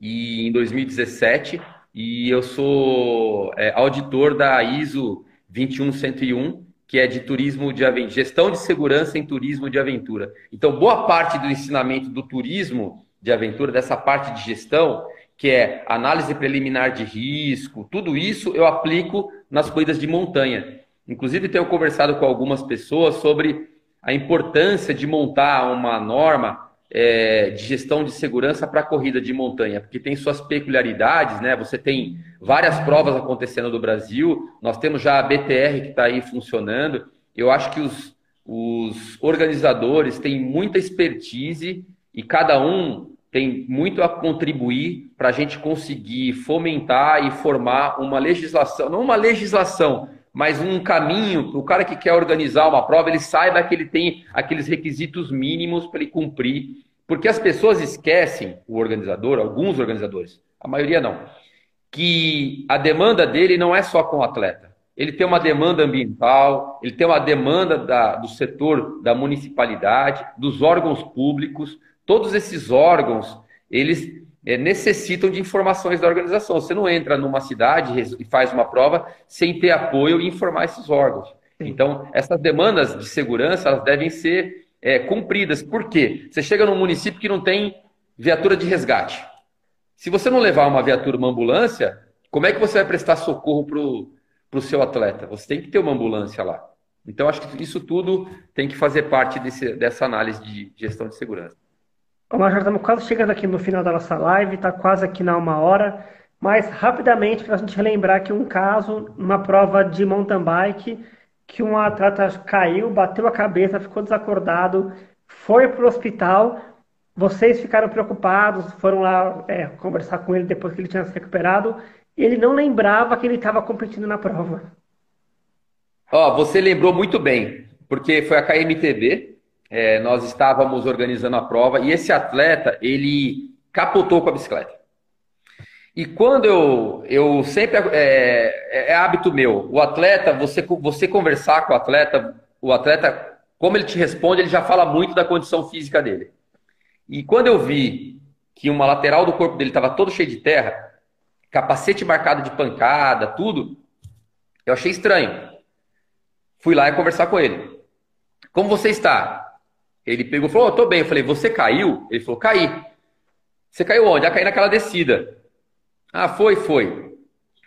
e, em 2017 e eu sou é, auditor da ISO 21101 que é de turismo de aventura, gestão de segurança em turismo de aventura. Então, boa parte do ensinamento do turismo de aventura, dessa parte de gestão, que é análise preliminar de risco, tudo isso eu aplico nas corridas de montanha. Inclusive, tenho conversado com algumas pessoas sobre a importância de montar uma norma é, de gestão de segurança para corrida de montanha, porque tem suas peculiaridades, né? Você tem várias provas acontecendo no Brasil, nós temos já a BTR que está aí funcionando. Eu acho que os, os organizadores têm muita expertise e cada um tem muito a contribuir para a gente conseguir fomentar e formar uma legislação, não uma legislação, mas um caminho para o cara que quer organizar uma prova, ele saiba que ele tem aqueles requisitos mínimos para ele cumprir. Porque as pessoas esquecem, o organizador, alguns organizadores, a maioria não, que a demanda dele não é só com o atleta. Ele tem uma demanda ambiental, ele tem uma demanda da, do setor da municipalidade, dos órgãos públicos. Todos esses órgãos, eles é, necessitam de informações da organização. Você não entra numa cidade e faz uma prova sem ter apoio e informar esses órgãos. Então, essas demandas de segurança elas devem ser é, cumpridas. Por quê? Você chega num município que não tem viatura de resgate. Se você não levar uma viatura, uma ambulância, como é que você vai prestar socorro para o seu atleta? Você tem que ter uma ambulância lá. Então, acho que isso tudo tem que fazer parte desse, dessa análise de gestão de segurança. Nós já estamos quase chegando aqui no final da nossa live, está quase aqui na uma hora. mas rapidamente para a gente relembrar aqui um caso, numa prova de mountain bike, que um atleta caiu, bateu a cabeça, ficou desacordado, foi para o hospital. Vocês ficaram preocupados, foram lá é, conversar com ele depois que ele tinha se recuperado. Ele não lembrava que ele estava competindo na prova. Ó, oh, você lembrou muito bem, porque foi a KMTB, é, nós estávamos organizando a prova e esse atleta ele capotou com a bicicleta. E quando eu, eu sempre é, é, é, hábito meu, o atleta, você, você conversar com o atleta, o atleta, como ele te responde, ele já fala muito da condição física dele. E quando eu vi que uma lateral do corpo dele estava todo cheio de terra, capacete marcado de pancada, tudo, eu achei estranho. Fui lá e conversar com ele. Como você está? Ele pegou e falou: oh, tô bem. Eu falei: Você caiu? Ele falou: Caí. Você caiu onde? Ah, caí naquela descida. Ah, foi, foi.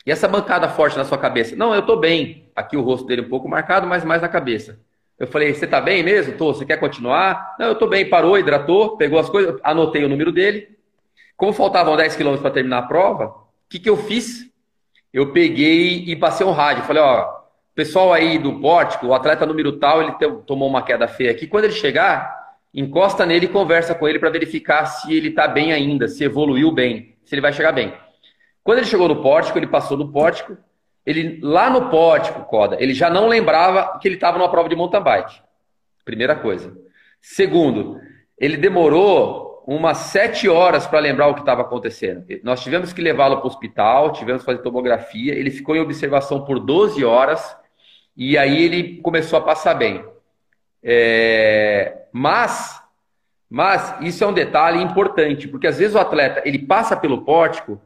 E essa bancada forte na sua cabeça? Não, eu tô bem. Aqui o rosto dele um pouco marcado, mas mais na cabeça. Eu falei, você tá bem mesmo? Tô, você quer continuar? Não, eu tô bem. Parou, hidratou, pegou as coisas, anotei o número dele. Como faltavam 10 quilômetros para terminar a prova, o que, que eu fiz? Eu peguei e passei um rádio. Falei, ó, pessoal aí do pórtico, o atleta número tal, ele tomou uma queda feia aqui. Quando ele chegar, encosta nele e conversa com ele para verificar se ele tá bem ainda, se evoluiu bem, se ele vai chegar bem. Quando ele chegou no pórtico, ele passou do pórtico. Ele lá no pórtico, Coda, ele já não lembrava que ele estava numa prova de mountain bike. Primeira coisa. Segundo, ele demorou umas sete horas para lembrar o que estava acontecendo. Nós tivemos que levá-lo para o hospital, tivemos que fazer tomografia. Ele ficou em observação por 12 horas e aí ele começou a passar bem. É... Mas, mas isso é um detalhe importante, porque às vezes o atleta ele passa pelo pórtico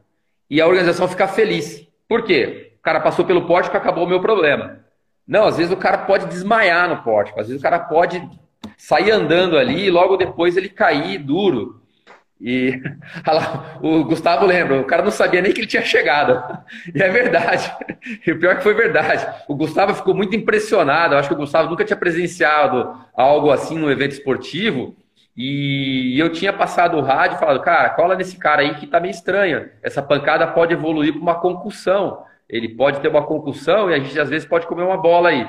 e a organização fica feliz. Por quê? O cara passou pelo pórtico, acabou o meu problema. Não, às vezes o cara pode desmaiar no pórtico, às vezes o cara pode sair andando ali e logo depois ele cair duro. E o Gustavo lembra, o cara não sabia nem que ele tinha chegado. E é verdade. E o pior é que foi verdade. O Gustavo ficou muito impressionado. Eu acho que o Gustavo nunca tinha presenciado algo assim no evento esportivo. E eu tinha passado o rádio e falado, cara, cola nesse cara aí que tá meio estranho. Essa pancada pode evoluir para uma concussão. Ele pode ter uma concussão e a gente às vezes pode comer uma bola aí.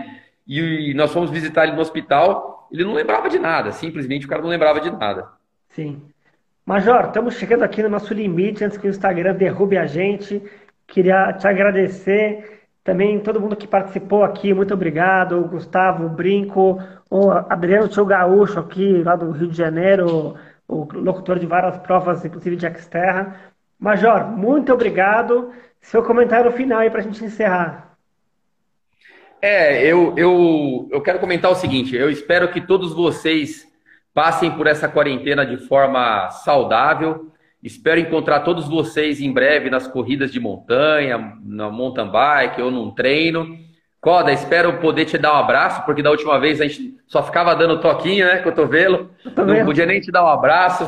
E nós fomos visitar ele no hospital, ele não lembrava de nada, simplesmente o cara não lembrava de nada. Sim. Major, estamos chegando aqui no nosso limite antes que o Instagram derrube a gente. Queria te agradecer. Também todo mundo que participou aqui, muito obrigado. Gustavo, Brinco, o Adriano Tio Gaúcho aqui, lá do Rio de Janeiro, o locutor de várias provas, inclusive de Xterra. Major, muito obrigado. Seu comentário final aí para a gente encerrar. É, eu, eu, eu quero comentar o seguinte: eu espero que todos vocês passem por essa quarentena de forma saudável. Espero encontrar todos vocês em breve nas corridas de montanha, na mountain bike ou num treino. Coda, espero poder te dar um abraço, porque da última vez a gente só ficava dando toquinho, né, cotovelo. Não podia nem te dar um abraço.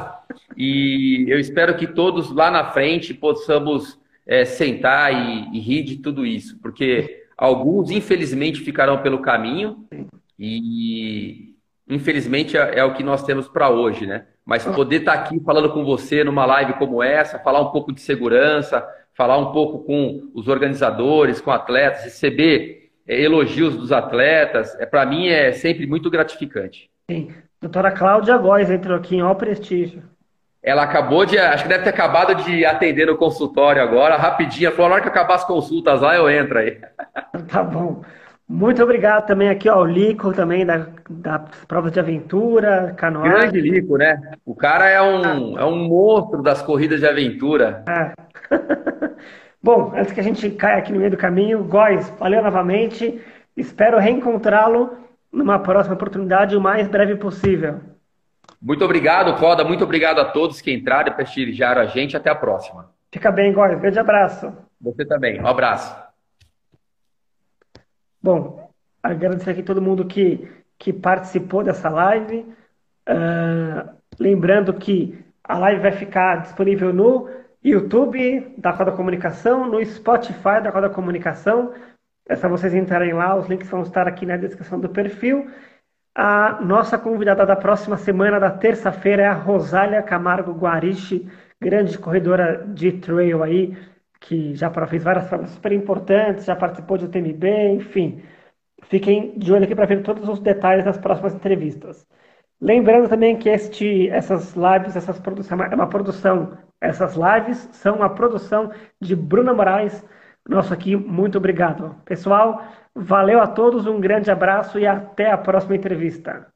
E eu espero que todos lá na frente possamos é, sentar e, e rir de tudo isso, porque alguns, infelizmente, ficarão pelo caminho e, infelizmente, é, é o que nós temos para hoje, né? Mas poder estar tá aqui falando com você numa live como essa, falar um pouco de segurança, falar um pouco com os organizadores, com atletas, receber é, elogios dos atletas, é, para mim é sempre muito gratificante. Sim. Doutora Cláudia Góes entrou aqui em All Prestígio. Ela acabou de, acho que deve ter acabado de atender no consultório agora, rapidinho. Falou, na hora que acabar as consultas lá, eu entro aí. Tá bom. Muito obrigado também aqui ao Lico, também da, das provas de aventura, canoagem. Grande Lico, né? O cara é um, ah. é um monstro das corridas de aventura. É. Bom, antes que a gente caia aqui no meio do caminho, Góis, valeu novamente. Espero reencontrá-lo numa próxima oportunidade o mais breve possível. Muito obrigado, Coda. Muito obrigado a todos que entraram e prestigiaram a gente. Até a próxima. Fica bem, Góis. Grande abraço. Você também. Um abraço. Bom, agradecer aqui todo mundo que, que participou dessa live. Uh, lembrando que a live vai ficar disponível no YouTube da Coda Comunicação, no Spotify da Coda Comunicação. É só vocês entrarem lá, os links vão estar aqui na descrição do perfil. A nossa convidada da próxima semana, da terça-feira, é a Rosália Camargo Guariche, grande corredora de trail aí, que já fez várias provas super importantes, já participou de UTMB, enfim. Fiquem de olho aqui para ver todos os detalhes das próximas entrevistas. Lembrando também que este, essas lives, essas produção, é uma produção, essas lives são uma produção de Bruna Moraes. Nosso aqui, muito obrigado. Pessoal, valeu a todos, um grande abraço e até a próxima entrevista.